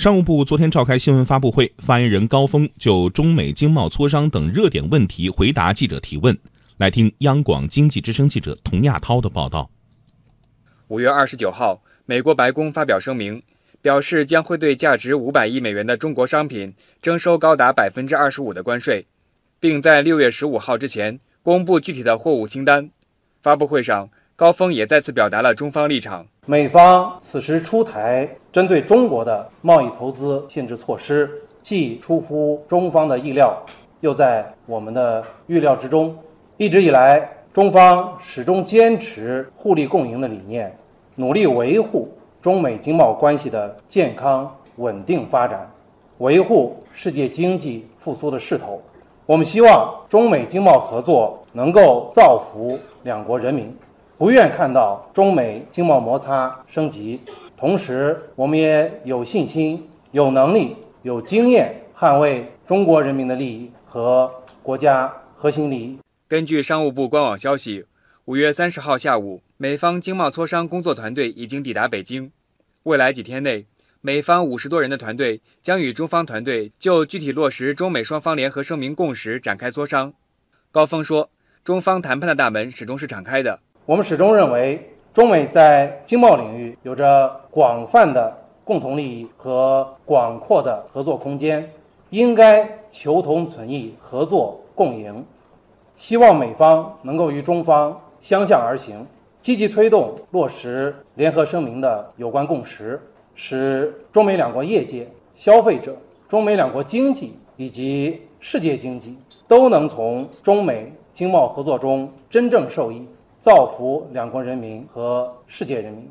商务部昨天召开新闻发布会，发言人高峰就中美经贸磋商等热点问题回答记者提问。来听央广经济之声记者童亚涛的报道。五月二十九号，美国白宫发表声明，表示将会对价值五百亿美元的中国商品征收高达百分之二十五的关税，并在六月十五号之前公布具体的货物清单。发布会上，高峰也再次表达了中方立场。美方此时出台针对中国的贸易投资限制措施，既出乎中方的意料，又在我们的预料之中。一直以来，中方始终坚持互利共赢的理念。努力维护中美经贸关系的健康稳定发展，维护世界经济复苏的势头。我们希望中美经贸合作能够造福两国人民，不愿看到中美经贸摩擦升级。同时，我们也有信心、有能力、有经验捍卫中国人民的利益和国家核心利益。根据商务部官网消息。五月三十号下午，美方经贸磋商工作团队已经抵达北京。未来几天内，美方五十多人的团队将与中方团队就具体落实中美双方联合声明共识展开磋商。高峰说：“中方谈判的大门始终是敞开的。我们始终认为，中美在经贸领域有着广泛的共同利益和广阔的合作空间，应该求同存异，合作共赢。希望美方能够与中方。”相向而行，积极推动落实联合声明的有关共识，使中美两国业界、消费者、中美两国经济以及世界经济都能从中美经贸合作中真正受益，造福两国人民和世界人民。